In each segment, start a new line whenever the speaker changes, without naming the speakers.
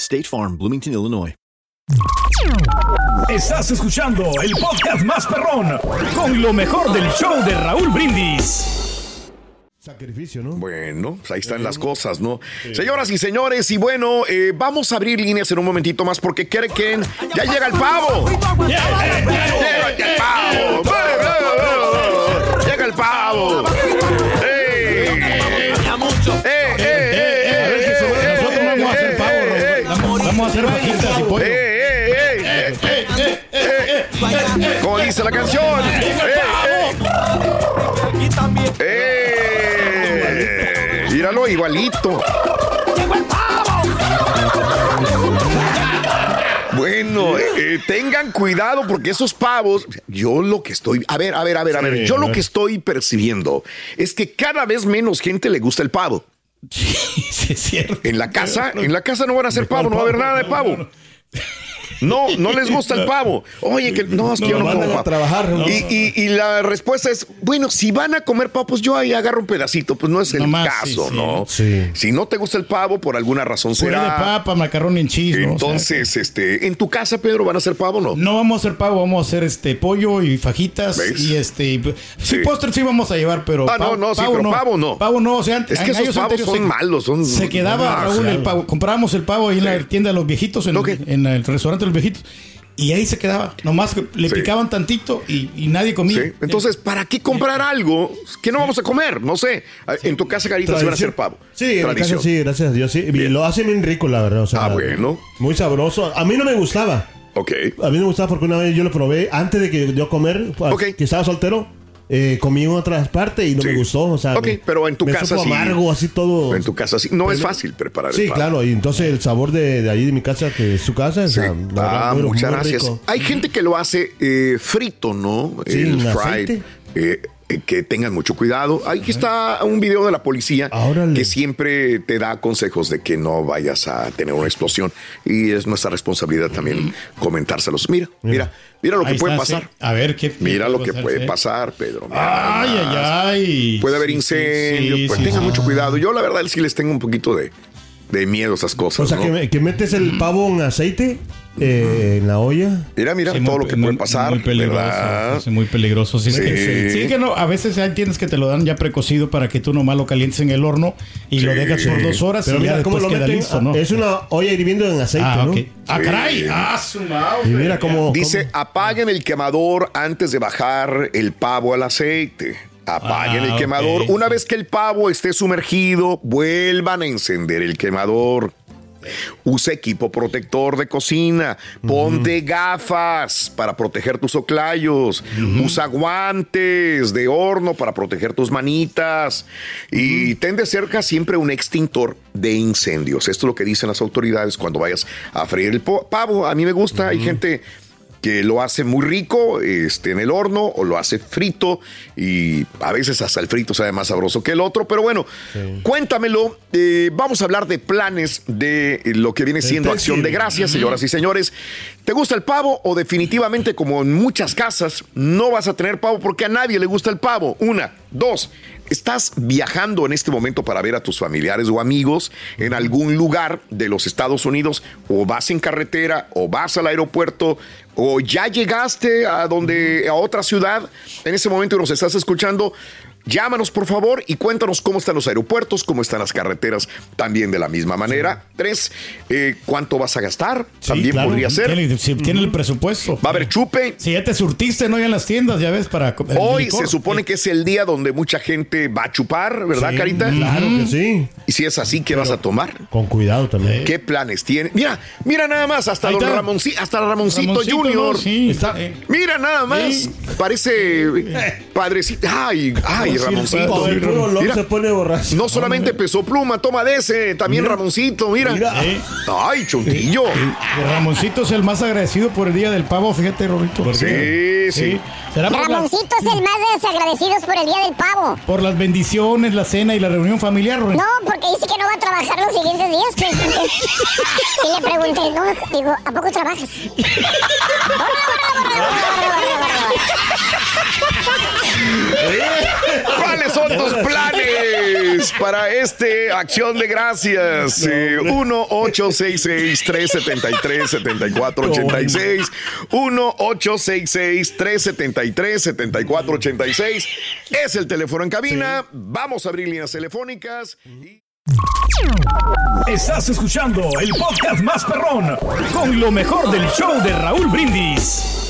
State Farm, Bloomington, Illinois.
Estás escuchando el podcast más perrón con lo mejor del show de Raúl Brindis.
Sacrificio, ¿no?
Bueno, pues ahí están las cosas, ¿no? Señoras y señores, y bueno, eh, vamos a abrir líneas en un momentito más porque creen ya llega el pavo. Llega el pavo. Llega el pavo. Canción. ¡Eh, eh! ¡Eh! Míralo, igualito. Bueno, eh, tengan cuidado porque esos pavos, yo lo que estoy, a ver, a ver, a ver, a ver,
Sí,
yo
a
lo que estoy percibiendo es que cada vez menos gente le gusta el pavo.
Sí, es cierto.
En la casa, en la casa no van a hacer pavo, no va a haber nada de pavo. No, no les gusta el pavo. Oye, que no, es que
No,
yo no como
a
pavo.
trabajar, ¿no?
Y, y- y la respuesta es, bueno, si van a comer pavo, pues yo ahí agarro un pedacito. Pues no es el
Nomás,
caso,
sí.
¿no?
Sí.
Si no te gusta el pavo, por alguna razón
Puré de
será.
papa, macarrón en ¿no? O sea,
Entonces, este, en tu casa, Pedro, ¿van a hacer pavo o no?
no vamos a hacer pavo, vamos a hacer este pollo y fajitas
¿Ves?
y este y- sí,
Sí.
postre sí vamos a llevar, pero
Ah, no, no, sí, pero pavo no.
Pavo no, o sea,
Es que esos pavos son
se-
malos, son-
se quedaba
Ah,
Raúl el pavo, comprábamos el pavo ahí en la tienda de los viejitos en el restaurante de los viejitos y ahí se quedaba, nomás le
Sí.
picaban tantito y, y nadie comía.
Sí. Entonces, ¿para qué comprar algo que no vamos a comer? No sé. En tu casa, Carita, se van a hacer pavo.
Sí, en mi casa sí, gracias a Dios. Sí. Y lo hace bien rico, la verdad. o sea,
Ah, bueno.
Muy sabroso. A mí no me gustaba.
Ok.
A mí no me gustaba porque una vez yo lo probé antes de que yo comer,
Ok.
que estaba soltero. Eh, comí en otras partes y no
Sí.
me gustó. O sea,
Ok,
me-
pero en tu
me
casa sí.
amargo, así todo.
En tu casa sí. No es fácil preparar
Sí,
el
claro. Y entonces el sabor de, de ahí de mi casa, que es su casa, o
Sí.
sea, verdad,
Ah, muchas
muy
gracias.
rico.
Hay gente que lo hace eh, frito, ¿no?
Sí,
el fried.
aceite.
eh, que tengan mucho cuidado. Ahí está un video de la policía
Órale.
que siempre te da consejos de que no vayas a tener una explosión y es nuestra responsabilidad también comentárselos. Mira, mira, mira lo que
Ahí
puede
está, sí.
pasar.
A ver qué
Mira lo que
pasar,
puede
sí.
pasar, Pedro. Mira
Ay, ay, ay.
Puede haber incendios,
sí,
pues tengan mucho cuidado. Yo la verdad sí les tengo un poquito de, de miedo a esas cosas.
O sea,
¿no?
que, me- que metes el pavo en aceite eh, en la olla.
Mira, mira
Sí,
todo
muy-
lo que
muy-
puede pasar.
Muy peligroso. es muy peligroso. Sí,
Sí.
que, sí que no, a veces hay tienes que te lo dan ya precocido para que tú nomás lo calientes en el horno y lo
Sí.
dejas por dos horas
Pero
y ya
mira cómo
después
lo
queda
meten.
listo, ¿no?
Es una olla hirviendo en aceite,
ah,
¿no?
Ah,
Sí.
caray. Ah, su mouse.
Y mira cómo.
Dice, apaguen el quemador antes de bajar el pavo al aceite. Apaguen
Ah,
el
ok.
quemador. Una vez que el pavo esté sumergido, vuelvan a encender el quemador. Usa equipo protector de cocina. Ponte gafas para proteger tus oclayos. Usa guantes de horno para proteger tus manitas. Y ten de cerca siempre un extintor de incendios. Esto es lo que dicen las autoridades cuando vayas a freír el pavo. A mí me gusta. Hay gente que lo hace muy rico este, en el horno o lo hace frito y a veces hasta el frito sabe más sabroso que el otro. Pero bueno, cuéntamelo. Eh, vamos a hablar de planes de lo que viene siendo acción de gracias, señoras y señores. ¿Te gusta el pavo o definitivamente como en muchas casas no vas a tener pavo porque a nadie le gusta el pavo? Una, dos. ¿Estás viajando en este momento para ver a tus familiares o amigos en algún lugar de los Estados Unidos? ¿O vas en carretera? ¿O vas al aeropuerto? ¿O ya llegaste a donde a otra ciudad? En ese momento nos estás escuchando. Llámanos, por favor, y cuéntanos cómo están los aeropuertos, cómo están las carreteras, también de la misma manera. Tres, eh, ¿cuánto vas a gastar? también
claro.
podría ser.
Tiene, si tiene el presupuesto.
Va a haber chupe.
Si ya te surtiste, no ya en las tiendas, ya ves, para.
Hoy
licor.
se supone que es el día donde mucha gente va a chupar, ¿verdad, Carita?
Claro que sí.
Y si es así, ¿qué vas a tomar?
Con cuidado también.
¿Qué planes tiene? Mira, mira nada más, hasta don. Ramonci- hasta Ramoncito,
Ramoncito,
Junior.
¿no? Sí,
Está-
eh,
Mira nada más. Parece padrecito. Ay, ay,
Sí,
Ramoncito.
Con el puro
Mira,
se pone borracho.
no solamente pesó pluma, toma de ese, también
Mira.
Ramoncito, mira.
Mira.
eh.
Ay, chuntillo.
Ramoncito es el más agradecido por el día del pavo, fíjate, Rorito.
Sí, sí.
¿Será por, la-
Ramoncito es el más desagradecido por el día del pavo.
por las bendiciones, la cena y la reunión familiar, Rorito?
No, porque dice que no va a trabajar los siguientes días. y le pregunté, no, digo, ¿a poco trabajas?
¿Cuáles son tus planes para este acción de gracias? Eh, 1-866-373-7486. 1-866-373-7486. Es el teléfono en cabina. Vamos a abrir líneas telefónicas. Y-
Estás escuchando el podcast más perrón con lo mejor del show de Raúl Brindis.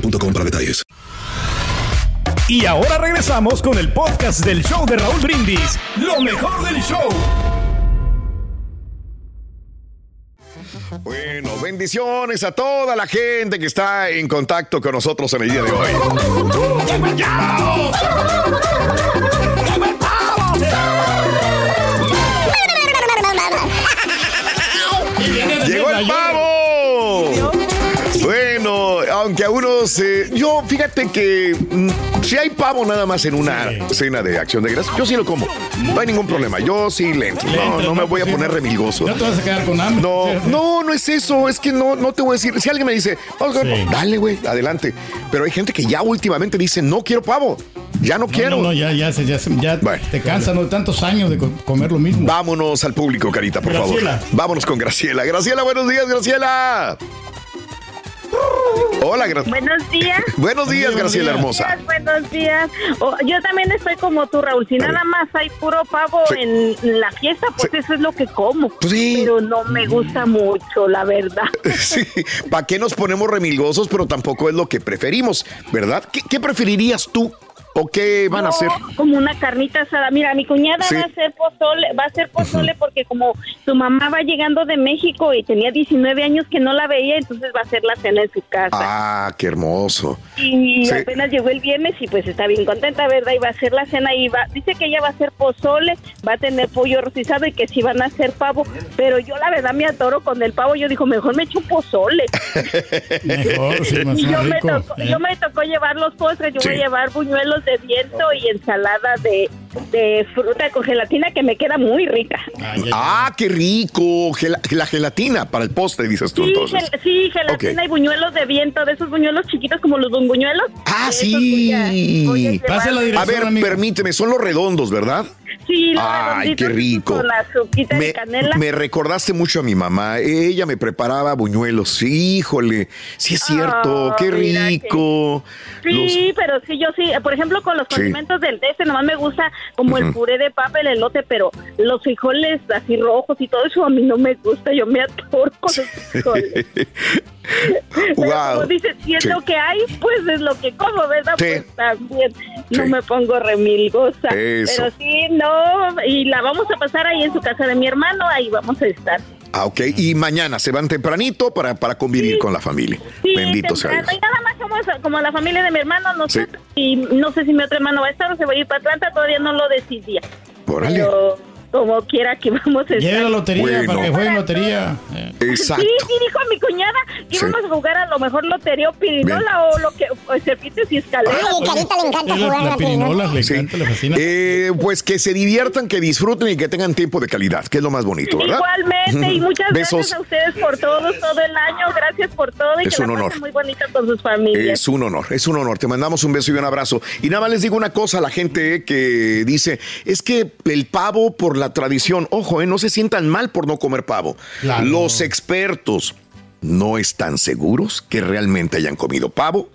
boostmobile.com para detalles.
Y ahora regresamos con el podcast del show de Raúl Brindis. Lo mejor del show.
Bueno, bendiciones a toda la gente que está en contacto con nosotros en el día de hoy. Eh, yo, fíjate que mm, si hay pavo nada más en una cena de acción de gracias, yo sí lo como. No hay ningún problema. Yo sí le entro. No, no me voy a poner remilgoso.
No te vas a quedar con hambre.
No, no, no es eso. Es que no, no te voy a decir. Si alguien me dice, vamos a comer
Sí.
pavo, dale, güey, adelante. Pero hay gente que ya últimamente dice, no quiero pavo. Ya no, quiero.
no, no, ya, ya, se- ya, se- ya te cansan ¿no? tantos años de co- comer lo mismo.
Vámonos al público, Carita, por
Graciela.
favor. Vámonos con Graciela. Graciela, buenos días, Graciela. Hola, Graciela.
Buenos días.
Buenos días, Graciela hermosa.
Buenos días. Oh, yo también estoy como tú, Raúl. Si nada más hay puro pavo
Sí.
en la fiesta, pues eso es lo que como.
Pues sí.
Pero no me gusta mucho, la verdad.
Sí, ¿para qué nos ponemos remilgosos? Pero tampoco es lo que preferimos, ¿verdad? ¿Qué, qué preferirías tú? ¿O qué van a hacer?
Como una carnita asada. Mira, mi cuñada
Sí.
va a hacer pozole, va a hacer pozole porque como su mamá va llegando de México y tenía 19 años que no la veía, entonces va a hacer la cena en su casa.
Ah, qué hermoso.
Y
Sí.
apenas llegó el viernes y pues está bien contenta, ¿verdad? Y va a hacer la cena y va, dice que ella va a hacer pozole, va a tener pollo rostizado y que sí van a hacer pavo, pero yo la verdad me adoro con el pavo, yo digo, mejor me echo un pozole.
Mejor, sí, más
y yo me,
rico.
tocó,
¿eh?
yo me tocó llevar los postres, yo
Sí.
voy a llevar buñuelos de viento y ensalada de, de fruta con gelatina que me queda muy rica.
Ah, qué rico. Gela- la gelatina para el postre, dices tú
Sí,
entonces.
gel- sí, gelatina y buñuelos de viento, de esos buñuelos chiquitos como los buñuelos.
Ah,
De esos voy a- voy a
sí.
llevar.
A ver, permíteme, son los redondos, ¿verdad? Ay, qué rico.
Con azuquita de
Me,
canela.
me recordaste mucho a mi mamá. Ella me preparaba buñuelos. Híjole, sí es cierto,
Ah,
qué
que-
rico.
Sí, pero sí, yo sí. Por ejemplo, con los
Sí.
condimentos del DF, nomás me gusta como el puré de papa, el elote, pero los frijoles así rojos y todo eso a mí no me gusta. Yo me atoro con los frijoles. Pero
Wow.
como dices, si es
Sí.
lo que hay, pues es lo que como, ¿verdad?
Sí.
Pues también no me pongo remilgosa.
Eso.
Pero sí, no, y la vamos a pasar ahí en su casa de mi hermano, ahí vamos a estar.
Ah, ok. Y mañana se van tempranito para, para convivir con la familia.
Sí,
Bendito sea Dios.
y nada más somos como la familia de mi hermano, no
Sí.
sé, y no sé si mi otro hermano va a estar o se va a ir para Atlanta, todavía no lo decidía.
Órale.
Pero como quiera que vamos a estar.
Lleve la lotería
Bueno.
para que jueguen lotería.
Exacto.
Sí, sí, dijo mi cuñada que
Sí.
íbamos a jugar a lo mejor lotería o pirinola o lo que, o serpientes y escaleras.
Ay, Carita le encanta jugar
la
la
pirinola le
Sí.
encanta, le fascina.
Eh, pues que se diviertan, que disfruten y que tengan tiempo de calidad, que es lo más bonito, ¿verdad?
Igualmente, y muchas
Besos.
gracias a ustedes por todo, todo el año, gracias por todo y
Es
que
un
la
honor.
muy bonito con sus familias.
Es un honor, es un honor. Te mandamos un beso y un abrazo. Y nada más les digo una cosa a la gente que dice, es que el pavo por la tradición, ojo, eh, no se sientan mal por no comer pavo.
Claro.
Los expertos no están seguros que realmente hayan comido pavo.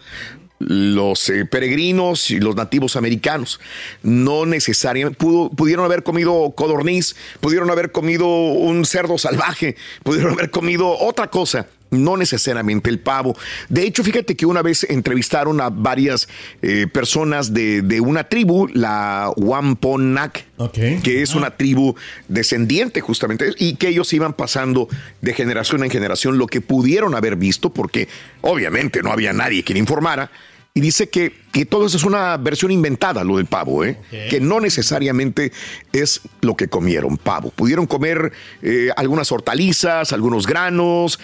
Los eh, peregrinos y los nativos americanos no necesariamente pudo- pudieron haber comido codorniz, pudieron haber comido un cerdo salvaje, pudieron haber comido otra cosa, no necesariamente el pavo. De hecho, fíjate que una vez entrevistaron a varias eh, personas de, de una tribu, la Wampanoag,
Ok.
que es una tribu descendiente justamente, y que ellos iban pasando de generación en generación lo que pudieron haber visto, porque obviamente no había nadie que le informara. Y dice que, que todo eso es una versión inventada, lo del pavo, ¿eh? que no necesariamente es lo que comieron pavo. Pudieron comer eh, algunas hortalizas, algunos granos,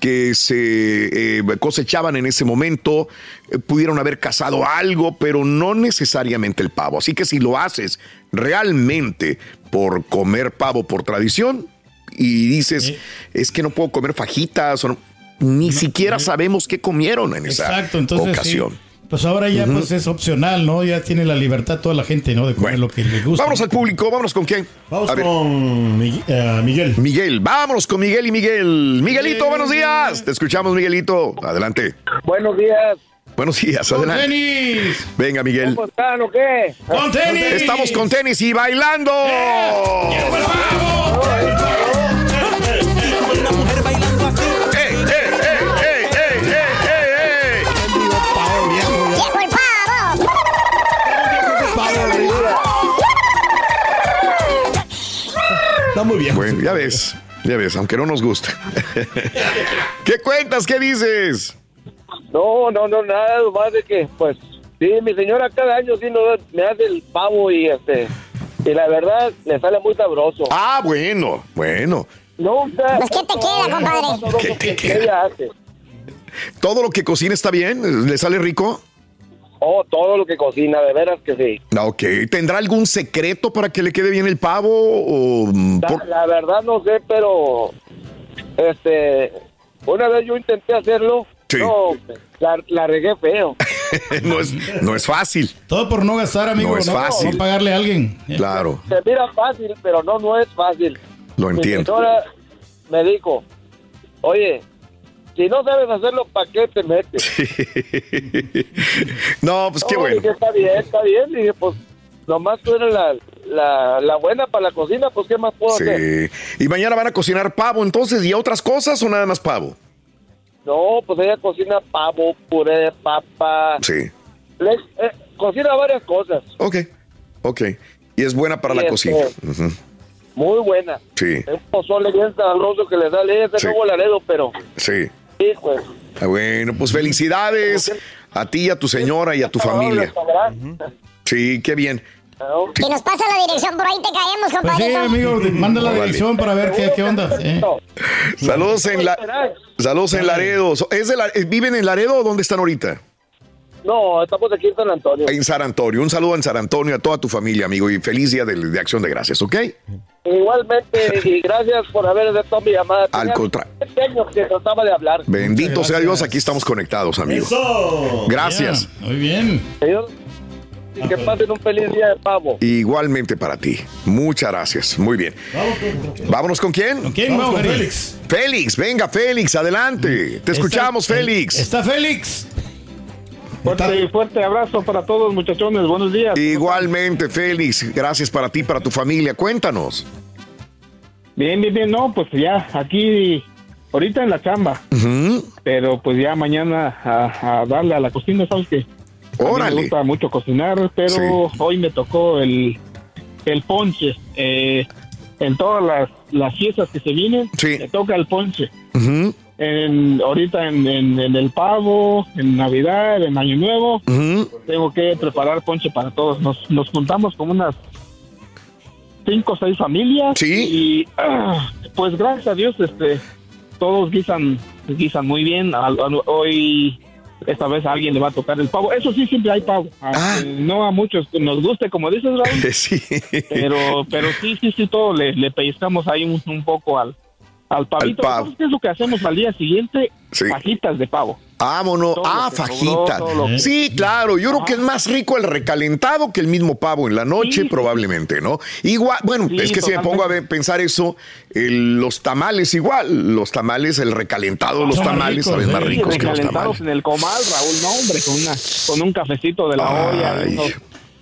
que se eh, cosechaban en ese momento, eh, pudieron haber cazado algo, pero no necesariamente el pavo. Así que si lo haces realmente por comer pavo por tradición y dices, es que no puedo comer fajitas, o no", ni siquiera sabemos qué comieron en esa
entonces
ocasión.
sí. Pues ahora ya pues es opcional, ¿no? Ya tiene la libertad toda la gente, ¿no? De comer lo que le gusta.
Vámonos al público, vámonos con quién.
Vamos
A
con Miguel. eh, Miguel.
Miguel, vámonos con Miguel y Miguel. Miguelito, buenos días. Te escuchamos, Miguelito. Adelante.
Buenos días.
Buenos días,
¡Con
adelante.
tenis!
Venga, Miguel.
¿Cómo están o qué?
¡Con tenis!
Estamos con tenis y bailando. ¡Ey, ey,
Está muy bien.
Bueno, ya ves, ya ves, aunque no nos gusta. ¿Qué cuentas? ¿Qué dices?
No, no, no, nada más de que, pues, sí, mi señora cada año sí nos, me hace el pavo y este, y la verdad le sale muy sabroso.
Ah, bueno, bueno.
Nunca.
Pues, ¿qué te queda, compadre?
¿Qué te
que
queda?
ella hace.
¿Todo lo que cocina está bien? ¿Le sale rico?
Oh, todo lo que cocina, de veras que sí.
Ah, Ok. ¿Tendrá algún secreto para que le quede bien el pavo? O, mm,
La,
por-
la verdad no sé, pero este, una vez yo intenté hacerlo,
Sí.
no, la, la regué feo.
no, es, no es fácil.
Todo por no gastar, amigo.
No es fácil.
No pagarle a alguien.
Claro,
Se mira fácil, pero no, no es fácil.
lo
Mi
entiendo.
señora me dijo, oye, si no sabes hacerlo, ¿para qué te metes?
no, pues qué
No,
bueno.
dije, está bien, está bien. Dije, pues, nomás tú eres la, la, la buena para la cocina, pues, ¿qué más puedo hacer?
Sí. ¿Y mañana van a cocinar pavo entonces y otras cosas o nada más pavo?
No, pues ella cocina pavo, puré de papa.
Sí.
Eh, cocina varias cosas.
Ok, ok. Y es buena para
Sí,
la cocina. Ujú.
Muy buena.
Sí,
Es un pozole bien sabroso que le da ese
Sí.
nuevo laredo, pero
sí.
Sí, pues.
Ah, Bueno, pues felicidades a ti, a tu señora y a tu familia. Sí, qué bien.
Si nos pasa la dirección, por ahí te caemos,
Pues sí,
compadre.
amigo, manda la dirección para ver qué, qué onda. ¿eh?
Saludos en la saludos en Laredo. ¿Es de la- eh, ¿Viven en Laredo o dónde están ahorita?
No, estamos aquí en San Antonio.
En San Antonio. Un saludo en San Antonio a toda tu familia, amigo, y feliz día de, de Acción de Gracias, ¿ok?
Igualmente, y gracias por haber aceptado mi llamada.
Al
Tenía
contra-
20 años que trataba de hablar.
Bendito sea Dios, aquí estamos conectados, amigo.
Eso.
Gracias.
Muy bien.
Señor,
y que pasen un feliz día de pavo.
Igualmente para ti. Muchas gracias. Muy bien. Vámonos con quién? ¿Con
quién vamos, Félix?
Félix, venga, Félix, adelante. Te escuchamos, Félix.
Está Félix.
Fuerte, fuerte abrazo para todos, muchachones. Buenos días.
Igualmente, Félix. Gracias para ti, para tu familia. Cuéntanos.
Bien, bien, bien. No, pues ya aquí, ahorita en la chamba. Pero pues ya mañana a, a darle a la cocina, ¿sabes qué? A mí
Órale.
Me gusta mucho cocinar, pero hoy me tocó el, el ponche. Eh, en todas las, las fiestas que se vienen, me toca el ponche.
Ujú,
En, ahorita en, en- en el pavo, en Navidad, en Año Nuevo, tengo que preparar ponche para todos. Nos, nos juntamos como unas cinco o seis familias y ah, pues gracias a Dios este todos guisan guisan muy bien. Al- al- hoy esta vez a alguien le va a tocar el pavo. Eso sí, siempre hay pavo. Aunque No a muchos nos guste, como dices, Raúl.
Sí.
Pero, pero sí, sí, sí, todo le, le pellizcamos ahí un, un poco al, al pavito.
pavo.
¿Sabes qué es lo que hacemos al día siguiente? Fajitas de pavo.
Vámonos.
Todo
Ah,
sobró, todo lo que-
Sí, claro. Yo creo que es más rico el recalentado que el mismo pavo en la noche, probablemente, ¿no? Igual, bueno,
Sí,
es que si me pongo a ver- pensar eso, el- los tamales igual. Los tamales, el recalentado de los
Son
tamales saben más
sí,
ricos que los
recalentados
tamales.
en el comal, Raúl, no, hombre, con, una, con un cafecito de la olla, unos-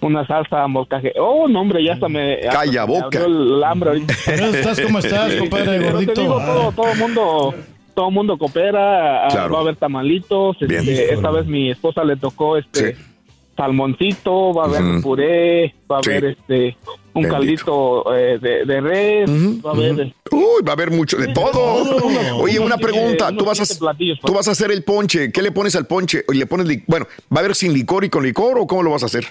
una salsa molcaje. Oh, no, hombre, ya hasta me... hasta
Calla
me
boca.
abrió el hambre ahorita.
Estás como estás, compadre gordito.
te digo, todo, todo mundo... Todo mundo coopera, ah,
Claro.
va a haber tamalitos. este,
Bien.
esta vez mi esposa le tocó este salmoncito, va a haber puré, va a
Sí.
haber este un
Bendito.
caldito eh, de, de res, va a haber este,
Uy, va a haber mucho de todo. Oye, una pregunta. Tú vas, a, tú vas a hacer el ponche. ¿Qué le pones al ponche? ¿Y le pones bueno, ¿va a haber sin licor y con licor o cómo lo vas a hacer?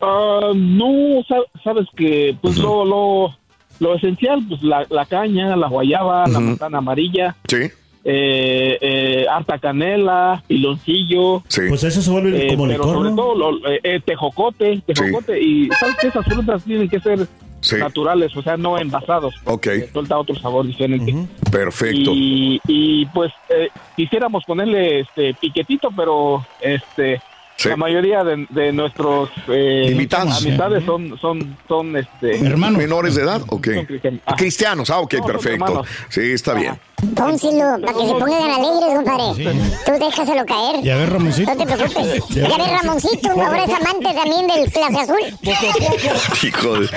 Ah, no, sa- sabes que pues lo, lo, lo esencial, pues la, la caña, la guayaba, la manzana amarilla,
Sí.
eh, eh, harta canela, piloncillo.
Pues eso se vuelve
eh,
como
pero
licor,
sobre
¿no?
todo lo- eh, eh, tejocote, tejocote y sabes que esas frutas tienen que ser
Sí.
naturales, o sea, no envasados.
Ok.
Suelta otro sabor diferente.
Perfecto.
Y, y, pues eh, quisiéramos ponerle este piquetito, pero este
Sí.
la mayoría de, de nuestros eh,
Invitados.
amistades son son son este
¿Menores de edad? Ok.
Son cristianos. Ajá.
Cristianos, ah, ok,
No,
perfecto.
hermanos.
Sí, está bien.
Pónselo, para que se pongan alegres, compadre. Tú déjaselo caer.
Ya ves, Ramoncito.
No te preocupes.
Ya
Ya ves, Ramoncito, ahora es amante también del clase azul.
Hijo de-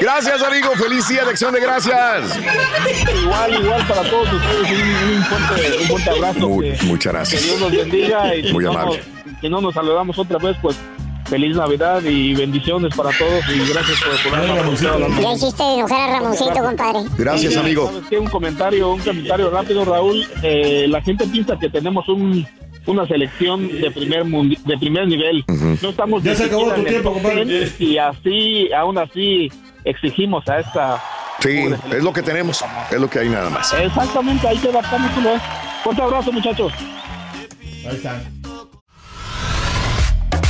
Gracias, amigo. Feliz día de acción de gracias.
Igual, igual para todos ustedes un, fuerte, un fuerte abrazo.
Mu-
que,
muchas
que
gracias.
Dios los bendiga y
Muy amable.
Si no nos saludamos otra vez, pues feliz Navidad y bendiciones para todos y gracias por el programa.
Ya hiciste enojar a Ramoncito, compadre.
Gracias, amigo.
¿Sabes qué? Un comentario, un comentario rápido, Raúl. Eh, la gente piensa que tenemos un una selección de primer mundi- de primer nivel. No estamos
Ya se acabó tu tiempo, compadre.
10, y así, aún así exigimos a esta
Sí, es lo que tenemos. Es lo que hay nada más.
Exactamente, hay que adaptarnos. ¿no? Fuerte abrazo, muchachos.
Ahí está.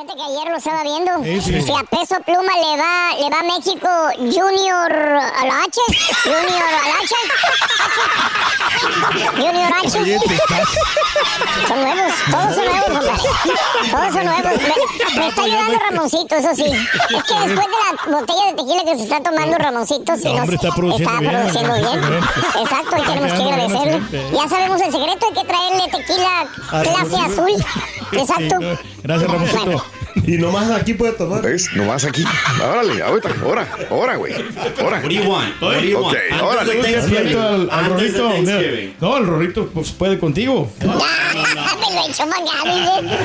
Fíjate que ayer lo estaba viendo.
Sí, sí.
Si a peso pluma le va, le va México Junior a la H. Junior a la H. H. Junior H. Son nuevos, todos son nuevos, compadre. Todos son nuevos. Me, me está ayudando Ramoncito, eso sí. Es que después de la botella de tequila que se está tomando Ramoncito, si
No,
nos-
está produciendo bien,
produciendo bien. Exacto, y tenemos que agradecerle. Ya sabemos el secreto, hay que traerle tequila clase azul. Exacto.
Gracias, Ramoncito.
Y nomás aquí puede tomar.
¿Ves? Nomás aquí. Órale, ahorita. Ahora, ahora, güey. Ahora.
What do you want? What do you
Ok,
want? Antes
órale.
Al, al Rorrito. No, el Rorrito pues, puede contigo.
Me lo he hecho mangar, dice.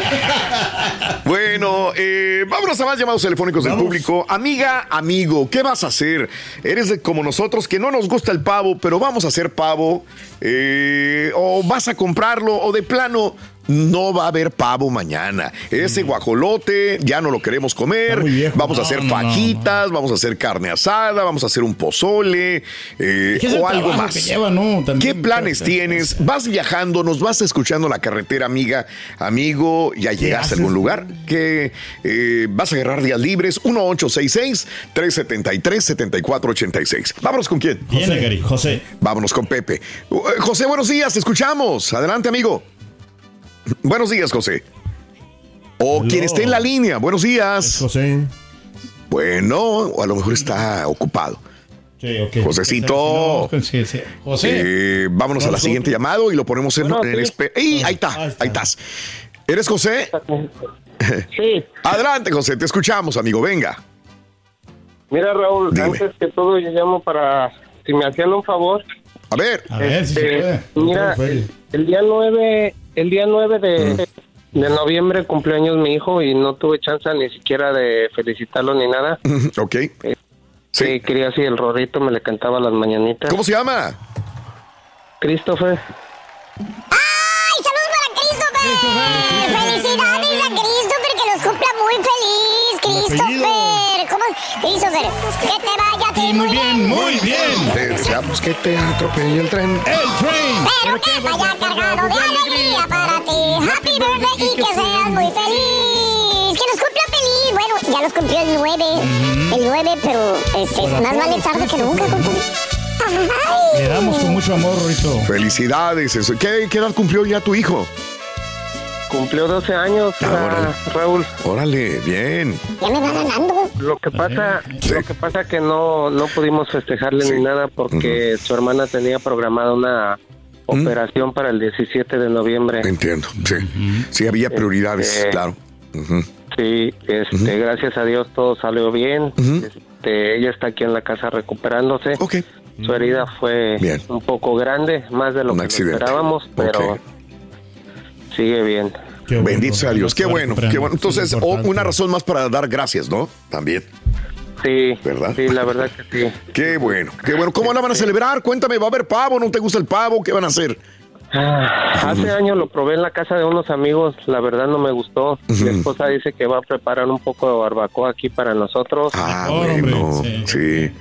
Bueno, eh, vámonos a más llamados telefónicos del público. Amiga, amigo, ¿qué vas a hacer? Eres de- como nosotros que no nos gusta el pavo, pero vamos a hacer pavo. eh, o vas a comprarlo, o de plano no va a haber pavo mañana. Ese guajolote ya no lo queremos comer. Vamos a hacer
no, no,
fajitas, vamos a hacer carne asada, vamos a hacer un pozole eh,
¿Qué
o algo más.
lleva? También,
¿Qué planes tienes? ¿Vas viajando? ¿Nos vas escuchando la carretera, amiga, amigo? ¿Ya llegaste a algún lugar? ¿Que eh, vas a agarrar días libres? 1-866-373-7486. Vámonos con quién.
Gary. José.
Vámonos con Pepe. Eh, José, buenos días, te escuchamos. Adelante, amigo. Buenos días, José. O quien esté en la línea, buenos días.
José.
Bueno, o a lo mejor está ocupado.
Sí, ok.
Josecito.
Sí, sí. José.
Eh, vámonos a la siguiente llamado y lo ponemos en,
Bueno,
en
sí.
espe- ¡Ey! Ahí está, ahí estás. ¿Eres José?
Sí.
Adelante, José, te escuchamos, amigo. Venga.
Mira, Raúl,
Dime.
antes que todo yo llamo para si me hacían un favor.
A ver.
A ver si se
Este,
puede.
mira, el, día 9, el día 9 de, de noviembre cumpleaños mi hijo y no tuve chance ni siquiera de felicitarlo ni nada.
ok.
Sí. quería si el Rorrito me le cantaba las mañanitas.
¿Cómo se llama?
Christopher.
¡Ay, saludos para Christopher! ¡Felicidades a Christopher, que los cumpla muy feliz! ¡Christopher! ¿Cómo? Christopher, que te vaya a ti
Muy bien, muy bien.
Te deseamos que te atropelle el tren.
El train.
Pero cumplió el 9. El 9, pero este, más vale tarde que nunca, compadre. Ay.
Le damos con mucho amor, Rito.
Felicidades. eso. ¿Qué, qué edad cumplió ya tu hijo?
Cumplió 12 años,
Ah,
ah, Raúl.
Órale, bien.
Ya me va ganando.
Lo que pasa, lo que pasa que no no pudimos festejarle ni nada porque su hermana tenía programada una operación para el 17 de noviembre.
Entiendo, sí. Sí, había prioridades,
Este,
claro.
Sí, este, gracias a Dios todo salió bien. Este, ella está aquí en la casa recuperándose. Su herida fue un poco grande, más de lo
Un
que
accidente.
esperábamos, pero sigue bien.
Bendito sea Dios. Qué bueno, qué bueno. Entonces, una razón más para dar gracias, ¿no? También.
Sí,
¿verdad?
sí, la verdad que sí.
Qué bueno, qué bueno. ¿Cómo la van a celebrar? Cuéntame, ¿va a haber pavo? ¿No te gusta el pavo? ¿Qué van a hacer?
Ah, Hace años lo probé en la casa de unos amigos, la verdad no me gustó. Mi esposa dice que va a preparar un poco de barbacoa aquí para nosotros.
Ah, bueno, sí.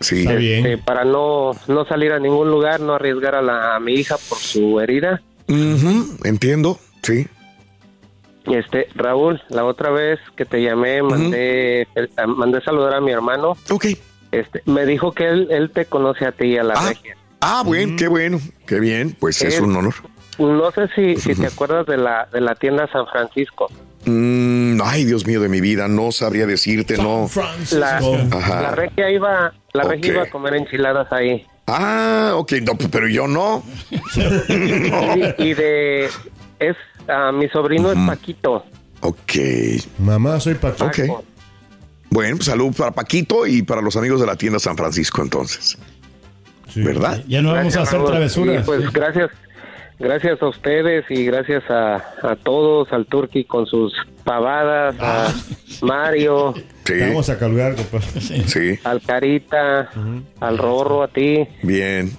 Sí.
Este, para no, no salir a ningún lugar, no arriesgar a, la, a mi hija por su herida.
Entiendo, sí.
Este, Raúl, la otra vez que te llamé, mandé, el- mandé saludar a mi hermano.
Ok.
Este, me dijo que él, él te conoce a ti y a la regia.
Ah, bueno, qué bueno, qué bien. Pues es
Es-
un honor.
No sé si, si te acuerdas de la, de la tienda San Francisco.
Mm, ay, Dios mío de mi vida, no sabría decirte, no.
La,
Ajá.
la regia iba, la regia iba a comer enchiladas ahí.
Ah, ok, no, pero yo no.
Y, y de es ah, mi sobrino es Paquito.
Ok.
Mamá, soy Paco.
Ok. Bueno, pues salud para Paquito y para los amigos de la tienda San Francisco, entonces. ¿Verdad?
Ya no vamos a hacer
Raúl.
travesuras.
Y, pues gracias, gracias a ustedes y gracias a, a todos, al Turqui con sus pavadas, a Mario,
Sí.
Vamos a colgar, compa.
Sí.
al Carita, al Rorro, a ti.
Bien.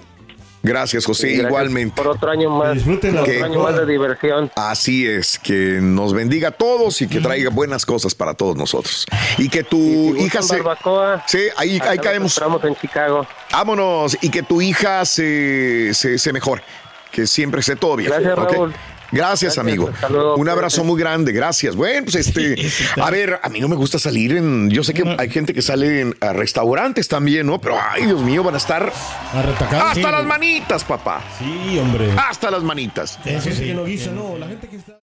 Gracias, José.
Gracias
Igualmente.
Por otro año más,
Disfruten
otro
Que-
año más de diversión.
Así es, que nos bendiga a todos y que traiga buenas cosas para todos nosotros. Y que tu
Si
hija se...
barbacoa,
Sí, ahí, ahí caemos.
esperamos en Chicago.
Vámonos. Y que tu hija se, se, se mejore. Que siempre esté todo bien.
Gracias,
¿ok?
Raúl.
Gracias, amigo. Un abrazo muy grande, gracias. Bueno, pues este, a ver, a mí no me gusta salir en, yo sé que hay gente que sale en a restaurantes también, ¿no? Pero ay, Dios mío, van a estar
A retacar.
hasta
sí,
las manitas, papá.
Sí, hombre.
Hasta las manitas.
Eso sí.
que guisa, no. La gente que está.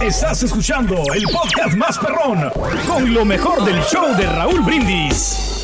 Estás escuchando el podcast más perrón con lo mejor del show de Raúl Brindis.